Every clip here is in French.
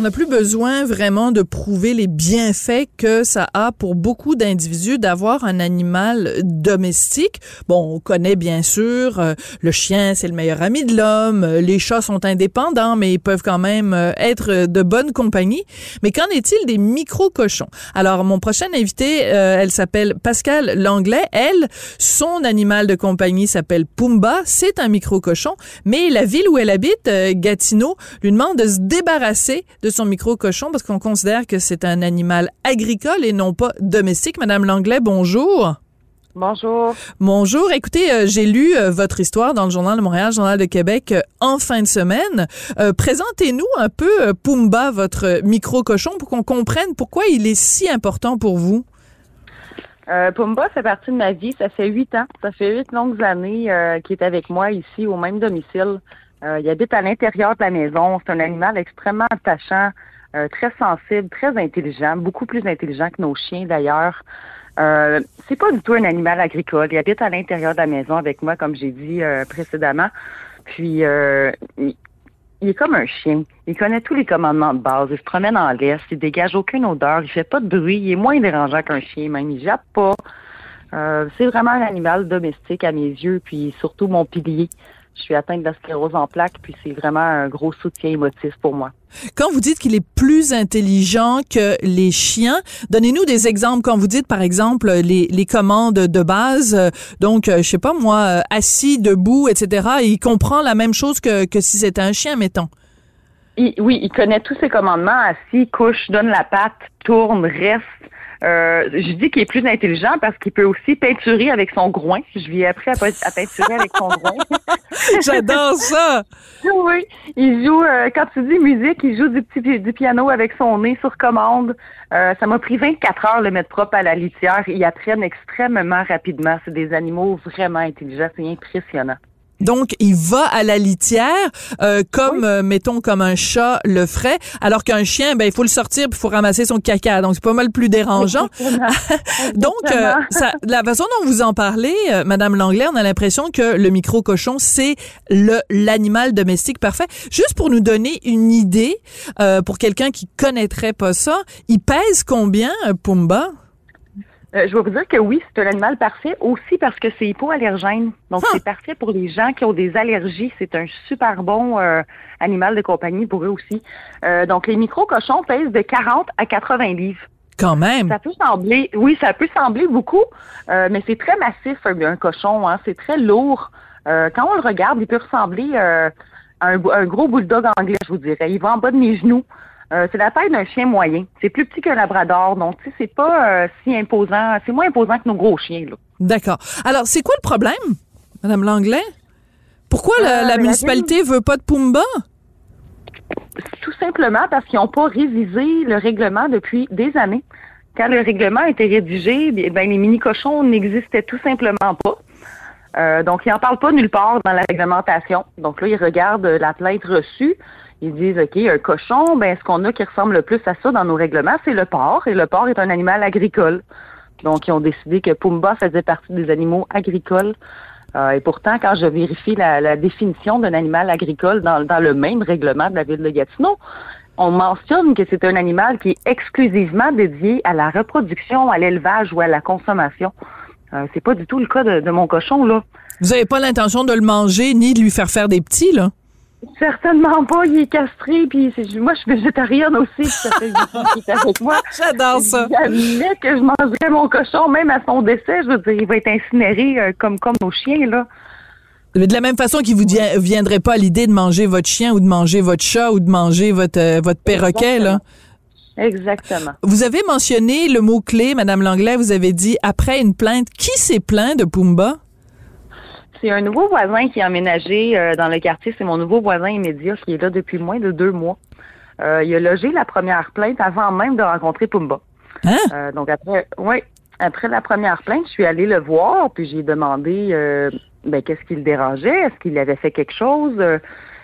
On n'a plus besoin vraiment de prouver les bienfaits que ça a pour beaucoup d'individus d'avoir un animal domestique. Bon, on connaît bien sûr euh, le chien, c'est le meilleur ami de l'homme. euh, Les chats sont indépendants, mais ils peuvent quand même euh, être de bonne compagnie. Mais qu'en est-il des micro-cochons? Alors, mon prochain invité, euh, elle s'appelle Pascal Langlais. Elle, son animal de compagnie s'appelle Pumba. C'est un micro-cochon, mais la ville où elle habite, euh, Gatineau, lui demande de se débarrasser de son micro-cochon parce qu'on considère que c'est un animal agricole et non pas domestique. Madame Langlais, bonjour. Bonjour. Bonjour. Écoutez, euh, j'ai lu euh, votre histoire dans le Journal de Montréal, Journal de Québec euh, en fin de semaine. Présentez-nous un peu Pumba, votre micro-cochon, pour qu'on comprenne pourquoi il est si important pour vous. Pumba fait partie de ma vie. Ça fait huit ans. Ça fait huit longues années qu'il est avec moi ici au même domicile. Euh, il habite à l'intérieur de la maison. C'est un animal extrêmement attachant, euh, très sensible, très intelligent, beaucoup plus intelligent que nos chiens d'ailleurs. Euh, c'est pas du tout un animal agricole. Il habite à l'intérieur de la maison avec moi, comme j'ai dit précédemment. Puis il, est comme un chien. Il connaît tous les commandements de base. Il se promène en laisse. Il dégage aucune odeur. Il fait pas de bruit. Il est moins dérangeant qu'un chien. Même il jappe pas. C'est vraiment un animal domestique à mes yeux. Puis surtout mon pilier. Je suis atteinte de la sclérose en plaques. Puis c'est vraiment un gros soutien émotif pour moi. Quand vous dites qu'il est plus intelligent que les chiens, donnez-nous des exemples. Quand vous dites, par exemple, les, les commandes de base, euh, donc, euh, je sais pas moi, euh, assis, debout, etc., il comprend la même chose que, que si c'était un chien, mettons. Il- oui, il connaît tous ses commandements. Assis, couche, donne la patte, tourne, reste. Euh, je dis qu'il est plus intelligent parce qu'il peut aussi peinturer avec son groin. Je lui ai appris à, pe- à peinturer avec son groin. J'adore ça! oui, il joue, euh, quand tu dis musique, il joue du petit du piano avec son nez sur commande. Euh, ça m'a pris 24 heures le mettre propre à la litière. Ils apprennent extrêmement rapidement. C'est des animaux vraiment intelligents. C'est impressionnant. Donc, il va à la litière, euh, comme, Oui. euh, mettons, comme un chat le ferait, alors qu'un chien, ben, il faut le sortir puis il faut ramasser son caca. Donc, c'est pas mal plus dérangeant. Donc, euh, ça, la façon dont vous en parlez, euh, Madame Langlais, on a l'impression que le micro-cochon, c'est le l'animal domestique parfait. Juste pour nous donner une idée, euh, pour quelqu'un qui connaîtrait pas ça, il pèse combien, un Pumba? Euh, je vais vous dire que oui, c'est un animal parfait aussi parce que c'est hypoallergène. Donc, Ah. c'est parfait pour les gens qui ont des allergies. C'est un super bon euh, animal de compagnie pour eux aussi. Euh, donc, les micro-cochons pèsent de 40 à 80 livres. Quand même. Ça peut sembler, oui, ça peut sembler beaucoup, euh, mais c'est très massif un, cochon. Hein, c'est très lourd. Euh, quand on le regarde, il peut ressembler euh, à un, un gros bulldog anglais, je vous dirais. Il va en bas de mes genoux. Euh, c'est la taille d'un chien moyen. C'est plus petit qu'un labrador, donc tu sais, c'est pas euh, si imposant. C'est moins imposant que nos gros chiens. Là. D'accord. Alors, c'est quoi le problème, Madame Langlais? Pourquoi la, Euh, la la municipalité veut pas de Pumba? Tout simplement parce qu'ils n'ont pas révisé le règlement depuis des années. Quand le règlement a été rédigé, bien, ben, les mini-cochons n'existaient tout simplement pas. Euh, donc, ils n'en parlent pas nulle part dans la réglementation. Donc là, ils regardent euh, la plainte reçue. Ils disent, OK, un cochon, ben, ce qu'on a qui ressemble le plus à ça dans nos règlements, c'est le porc. Et le porc est un animal agricole. Donc, ils ont décidé que Pumba faisait partie des animaux agricoles. Euh, et pourtant, quand je vérifie la, la définition d'un animal agricole dans, dans le même règlement de la ville de Gatineau, on mentionne que c'est un animal qui est exclusivement dédié à la reproduction, à l'élevage ou à la consommation. Euh, c'est pas du tout le cas de, de mon cochon, là. Vous avez pas l'intention de le manger ni de lui faire faire des petits, là? Certainement pas, il est castré, puis c'est- moi je suis végétarienne aussi, ça fait est avec moi. J'adore ça. Jamais que je mangerais mon cochon, même à son décès, je veux dire, il va être incinéré euh, comme comme nos chiens, là. De la même façon qu'il vous viendrait pas à l'idée de manger votre chien ou de manger votre chat ou de manger votre, euh, votre perroquet, là. Exactement. Vous avez mentionné le mot-clé, Madame Langlais, vous avez dit après une plainte. Qui s'est plaint de Pumba? C'est un nouveau voisin qui a emménagé euh, dans le quartier. C'est mon nouveau voisin immédiat qui est là depuis moins de deux mois. Euh, il a logé la première plainte avant même de rencontrer Pumba. Hein? Euh, donc après, oui, après la première plainte, je suis allée le voir, puis j'ai demandé ben, qu'est-ce qui le dérangeait, est-ce qu'il avait fait quelque chose?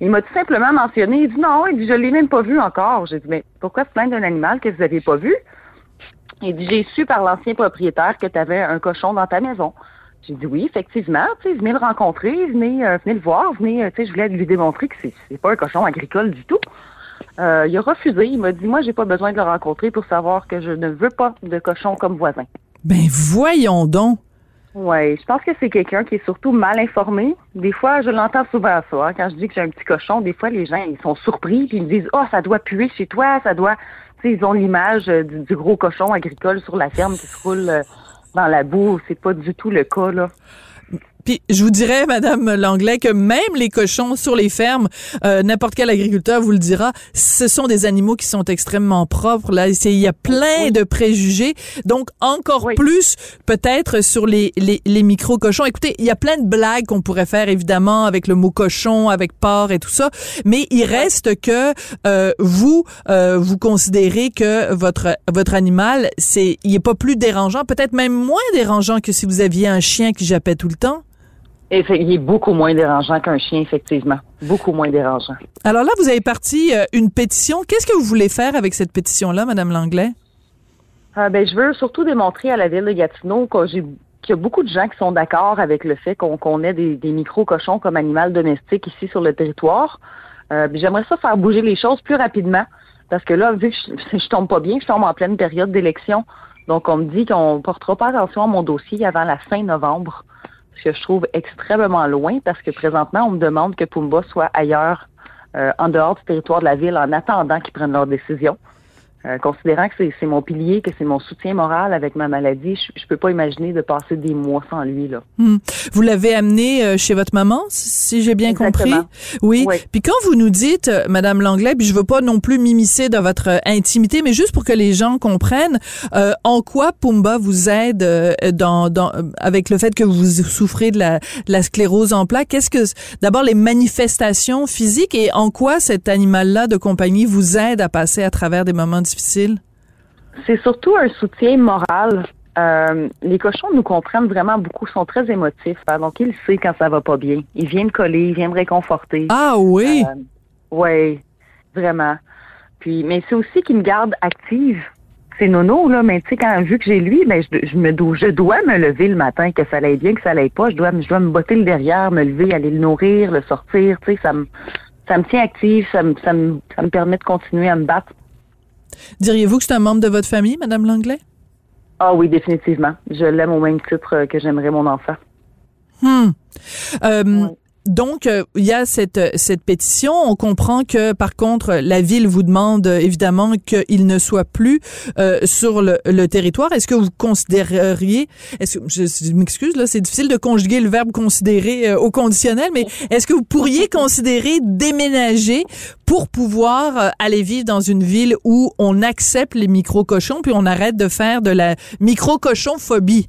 Il m'a tout simplement mentionné, il dit non, il dit je l'ai même pas vu encore. J'ai dit mais pourquoi se plaindre d'un animal que vous n'avez pas vu? Il dit j'ai su par l'ancien propriétaire que tu avais un cochon dans ta maison. J'ai dit oui, effectivement. Tu sais, venez le rencontrer, venez, euh, venez le voir, venez. euh, tu sais, je voulais lui démontrer que c'est, c'est pas un cochon agricole du tout. Euh, il a refusé. Il m'a dit, moi, j'ai pas besoin de le rencontrer pour savoir que je ne veux pas de cochon comme voisin. Ben voyons donc. Oui, je pense que c'est quelqu'un qui est surtout mal informé. Des fois, je l'entends souvent ça. hein, quand je dis que j'ai un petit cochon, des fois, les gens, ils sont surpris puis ils me disent, oh, ça doit puer chez toi, ça doit. Ils ont l'image euh, du, du gros cochon agricole sur la ferme qui se roule euh, dans la boue. C'est pas du tout le cas, là. Puis je vous dirais, Madame Langlais, que même les cochons sur les fermes, euh, n'importe quel agriculteur vous le dira, ce sont des animaux qui sont extrêmement propres. Là, il y a plein de préjugés. Donc encore Oui. plus peut-être sur les, les, les micro cochons. Écoutez, il y a plein de blagues qu'on pourrait faire évidemment avec le mot cochon, avec porc et tout ça, mais il reste que euh, vous euh, vous considérez que votre votre animal, c'est il est pas plus dérangeant, peut-être même moins dérangeant que si vous aviez un chien qui jappait tout le temps. Il est beaucoup moins dérangeant qu'un chien, effectivement. Beaucoup moins dérangeant. Alors là, vous avez parti euh, une pétition. Qu'est-ce que vous voulez faire avec cette pétition-là, Madame Langlais? Euh, ben, je veux surtout démontrer à la ville de Gatineau que j'ai qu'il y a beaucoup de gens qui sont d'accord avec le fait qu'on ait des, des micro-cochons comme animal domestique ici sur le territoire. Euh, J'aimerais ça faire bouger les choses plus rapidement. Parce que là, vu que je, je tombe pas bien, je tombe en pleine période d'élection. Donc, on me dit qu'on portera pas attention à mon dossier avant la fin novembre. Ce que je trouve extrêmement loin parce que présentement, on me demande que Pumba soit ailleurs, euh, en dehors du territoire de la ville, en attendant qu'ils prennent leur décision. Euh, considérant que c'est- mon pilier, que c'est mon soutien moral avec ma maladie, je, je peux pas imaginer de passer des mois sans lui là. Hmm. Vous l'avez amené euh, chez votre maman, si j'ai bien Exactement. compris? Oui. Oui. Puis quand vous nous dites, euh, Madame Langlais, puis je veux pas non plus m'immiscer dans votre euh, intimité, mais juste pour que les gens comprennent, euh, en quoi Pumba vous aide euh, dans, dans avec le fait que vous souffrez de la, de la sclérose en plaques? Qu'est-ce que d'abord les manifestations physiques et en quoi cet animal-là de compagnie vous aide à passer à travers des moments C'est surtout un soutien moral. Euh, les cochons nous comprennent vraiment beaucoup, sont très émotifs. hein, donc, il sait quand ça va pas bien. Il vient me coller, il vient me réconforter. Ah oui. Euh, oui, vraiment. Puis, mais c'est aussi qu'il me garde active. C'est nono, là, mais tu sais, quand vu que j'ai lui, ben, je, je me dois, je dois me lever le matin, que ça aille bien, que ça aille pas. Je dois, je dois me botter le derrière, me lever, aller le nourrir, le sortir. Tu sais, ça me, ça me tient active, ça me, ça me, ça me permet de continuer à me battre. Diriez-vous que c'est un membre de votre famille, Madame Langlais? Ah oui, définitivement. Je l'aime au même titre euh, que j'aimerais mon enfant. Hmm. Euh. Donc, euh, il y a cette, cette pétition. On comprend que, par contre, la ville vous demande euh, évidemment qu'il ne soit plus euh, sur le, le territoire. Est-ce que vous considéreriez, est-ce que, je, je m'excuse, là, c'est difficile de conjuguer le verbe considérer euh, au conditionnel, mais est-ce que vous pourriez considérer déménager pour pouvoir euh, aller vivre dans une ville où on accepte les micro-cochons puis on arrête de faire de la micro-cochon-phobie?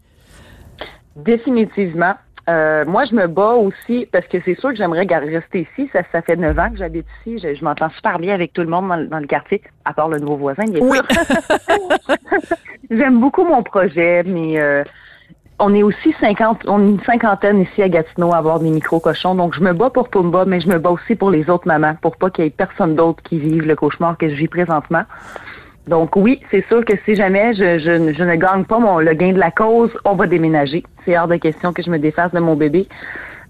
Définitivement. Euh, moi, je me bats aussi parce que c'est sûr que j'aimerais rester ici. Ça, ça fait neuf ans que j'habite ici. Je, je m'entends super bien avec tout le monde dans, le- dans le quartier, à part le nouveau voisin, Oui. J'aime beaucoup mon projet, mais euh, on est aussi 50, on est une cinquantaine ici à Gatineau à avoir des micro-cochons. Donc, je me bats pour Pumba, mais je me bats aussi pour les autres mamans, pour pas qu'il y ait personne d'autre qui vive le cauchemar que je vis présentement. Donc oui, c'est sûr que si jamais je, je, ne gagne pas mon, le gain de la cause, on va déménager. C'est hors de question que je me défasse de mon bébé.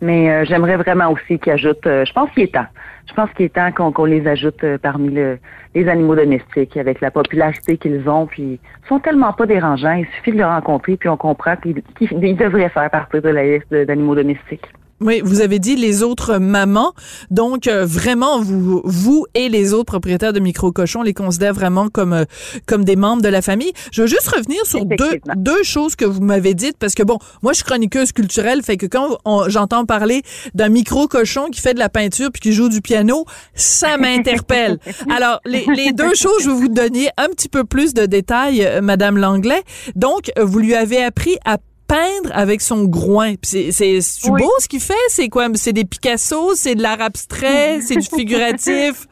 Mais euh, j'aimerais vraiment aussi qu'ils ajoutent, euh, je pense qu'il est temps. Je pense qu'il est temps qu'on les ajoute euh, parmi le, les animaux domestiques avec la popularité qu'ils ont. Puis ils sont tellement pas dérangeants. Il suffit de les rencontrer puis on comprend qu'ils qu'ils- ils devraient faire partie de la liste d'animaux domestiques. Oui, vous avez dit les autres mamans. Donc, euh, vraiment, vous, vous et les autres propriétaires de micro-cochons les considèrent vraiment comme, euh, comme des membres de la famille. Je veux juste revenir sur deux, deux choses que vous m'avez dites parce que, bon, moi, je suis chroniqueuse culturelle, fait que quand j'entends parler d'un micro-cochon qui fait de la peinture puis qui joue du piano, ça m'interpelle. Alors, les, les deux choses, je vais vous donner un petit peu plus de détails, euh, Madame Langlais. Donc, vous lui avez appris à peindre avec son groin. C'est Oui. beau ce qu'il fait, c'est quoi? C'est des Picasso, c'est de l'art abstrait, c'est du figuratif?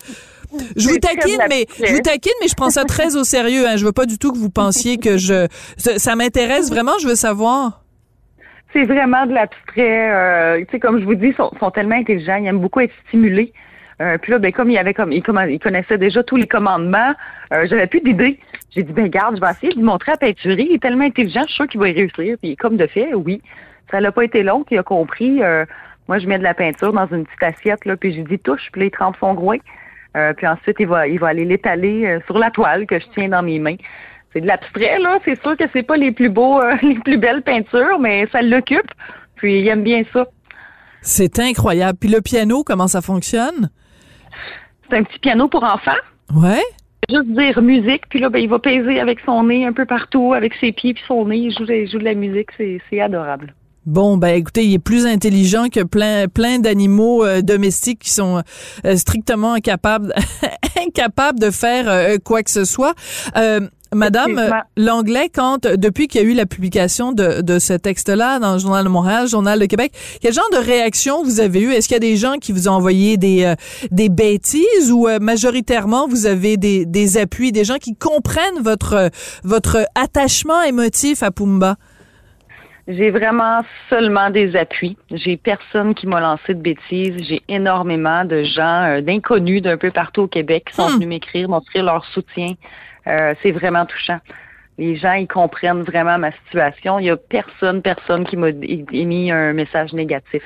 Je vous taquine, mais je vous taquine, mais je prends ça très au sérieux. Hein. Je veux pas du tout que vous pensiez que je ça, ça m'intéresse vraiment. Je veux savoir. C'est vraiment de l'abstrait. Euh, tu sais, comme je vous dis, ils sont, sont tellement intelligents, ils aiment beaucoup être stimulés. Euh, puis là, ben comme il avait comme il connaissait déjà tous les commandements, euh, j'avais plus d'idées. J'ai dit ben garde, je vais essayer de lui montrer à peinturer. Il est tellement intelligent, je suis sûre qu'il va y réussir. Puis comme de fait, oui. Ça n'a pas été long qu'il a compris. Euh, moi, je mets de la peinture dans une petite assiette, là, puis je dis touche, puis là, il trempe son groin. Euh, puis ensuite, il va, il va aller l'étaler euh, sur la toile que je tiens dans mes mains. C'est de l'abstrait, là. C'est sûr que c'est pas les plus beaux, les plus belles peintures, mais ça l'occupe. Puis il aime bien ça. C'est incroyable. Puis le piano, comment ça fonctionne? C'est un petit piano pour enfants. Ouais. Juste dire musique, puis là, ben, il va peser avec son nez un peu partout, avec ses pieds puis son nez. Il joue, de la musique. C'est adorable. Bon, ben écoutez, il est plus intelligent que plein plein d'animaux euh, domestiques qui sont euh, strictement incapables incapables de faire euh, quoi que ce soit. Madame l'anglais, quand depuis qu'il y a eu la publication de, de ce texte-là dans le Journal de Montréal, Journal de Québec, quel genre de réaction vous avez eu? Est-ce qu'il y a des gens qui vous ont envoyé des des bêtises ou majoritairement vous avez des, des appuis, des gens qui comprennent votre votre attachement émotif à Pumba? J'ai vraiment seulement des appuis. J'ai personne qui m'a lancé de bêtises. J'ai énormément de gens, euh, d'inconnus d'un peu partout au Québec qui sont hmm. venus m'écrire, m'offrir leur soutien. Euh, c'est vraiment touchant. Les gens, ils comprennent vraiment ma situation. Il y a personne, personne qui m'a émis un message négatif.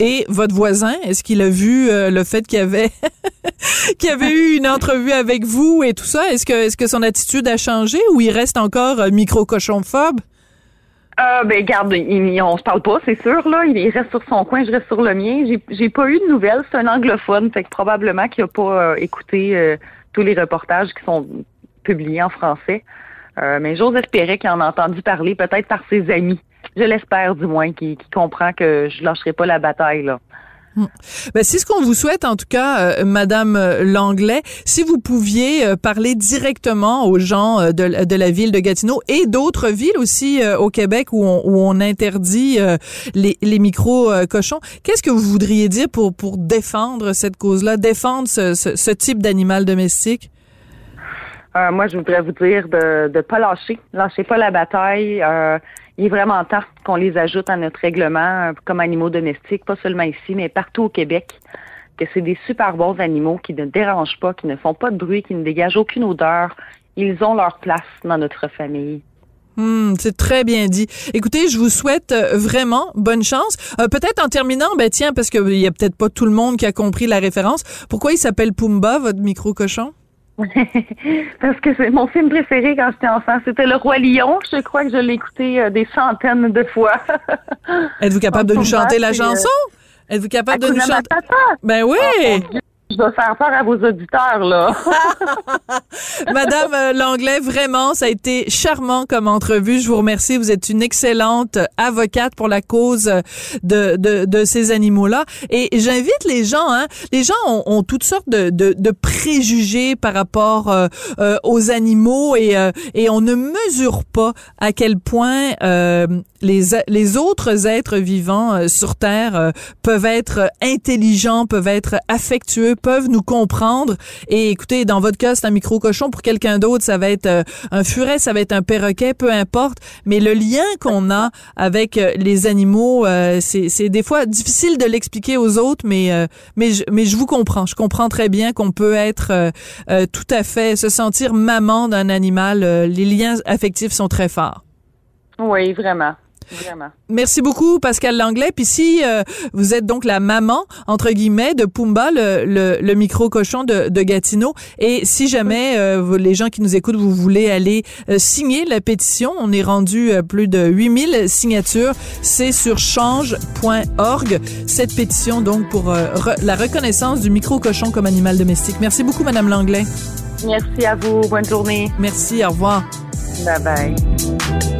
Et votre voisin, est-ce qu'il a vu euh, le fait qu'il y avait qu'il avait eu une entrevue avec vous et tout ça? Est-ce que est-ce que son attitude a changé ou il reste encore micro cochonphobe euh, ben garde, il, on se parle pas, c'est sûr là. Il reste sur son coin, je reste sur le mien. J'ai, j'ai pas eu de nouvelles. C'est un anglophone, fait que probablement qu'il a pas euh, écouté tous les reportages qui sont publiés en français. Euh, mais j'ose espérer qu'il en a entendu parler, peut-être par ses amis. Je l'espère du moins, qu'il, qu'il comprend que je lâcherai pas la bataille là. Hmm. Ben, c'est ce qu'on vous souhaite, en tout cas, euh, Madame euh, Langlais. Si vous pouviez euh, parler directement aux gens de, de, la ville de Gatineau et d'autres villes aussi au Québec où on, où on interdit les, les micro-cochons, qu'est-ce que vous voudriez dire pour, pour défendre cette cause-là, défendre ce, ce, ce type d'animal domestique? Moi, je voudrais vous dire de ne pas lâcher. Lâchez pas la bataille il est vraiment temps qu'on les ajoute à notre règlement euh, comme animaux domestiques, pas seulement ici, mais partout au Québec, que c'est des super bons animaux qui ne dérangent pas, qui ne font pas de bruit, qui ne dégagent aucune odeur. Ils ont leur place dans notre famille. Hmm, c'est très bien dit. Écoutez, je vous souhaite euh, vraiment bonne chance. Euh, peut-être en terminant, ben tiens, parce qu'il y a peut-être pas tout le monde qui a compris la référence. Pourquoi il s'appelle Pumba, votre micro cochon Parce que c'est mon film préféré quand j'étais enfant. C'était Le Roi Lion. Je crois que je l'ai écouté euh, des centaines de fois. Êtes-vous capable de nous chanter la chanson? Êtes-vous capable de nous chanter? Ben oui! Je vais faire peur à vos auditeurs, là. Madame euh, Langlais, vraiment, ça a été charmant comme entrevue. Je vous remercie. Vous êtes une excellente avocate pour la cause de, de, de ces animaux-là. Et j'invite les gens, hein, les gens ont, ont toutes sortes de, de, de, préjugés par rapport euh, euh, aux animaux et, et on ne mesure pas à quel point les, les autres êtres vivants sur Terre peuvent être intelligents, peuvent être affectueux, peuvent nous comprendre. Et écoutez, dans votre cas, c'est un micro-cochon. Pour quelqu'un d'autre, ça va être euh, un furet, ça va être un perroquet, peu importe. Mais le lien qu'on a avec euh, les animaux, euh, c'est des fois difficile de l'expliquer aux autres, mais, mais, je, mais je vous comprends. Je comprends très bien qu'on peut être tout à fait, se sentir maman d'un animal. les liens affectifs sont très forts. Oui, vraiment. Merci beaucoup, Pascal Langlais. Puis si euh, vous êtes donc la maman, entre guillemets, de Pumba, le, le, micro-cochon de, de, Gatineau, et si jamais euh, les gens qui nous écoutent, vous voulez aller euh, signer la pétition, on est rendu plus de 8000 signatures, c'est sur change.org, cette pétition donc pour la reconnaissance du micro-cochon comme animal domestique. Merci beaucoup, Madame Langlais. Merci à vous. Bonne journée. Merci. Au revoir. Bye bye.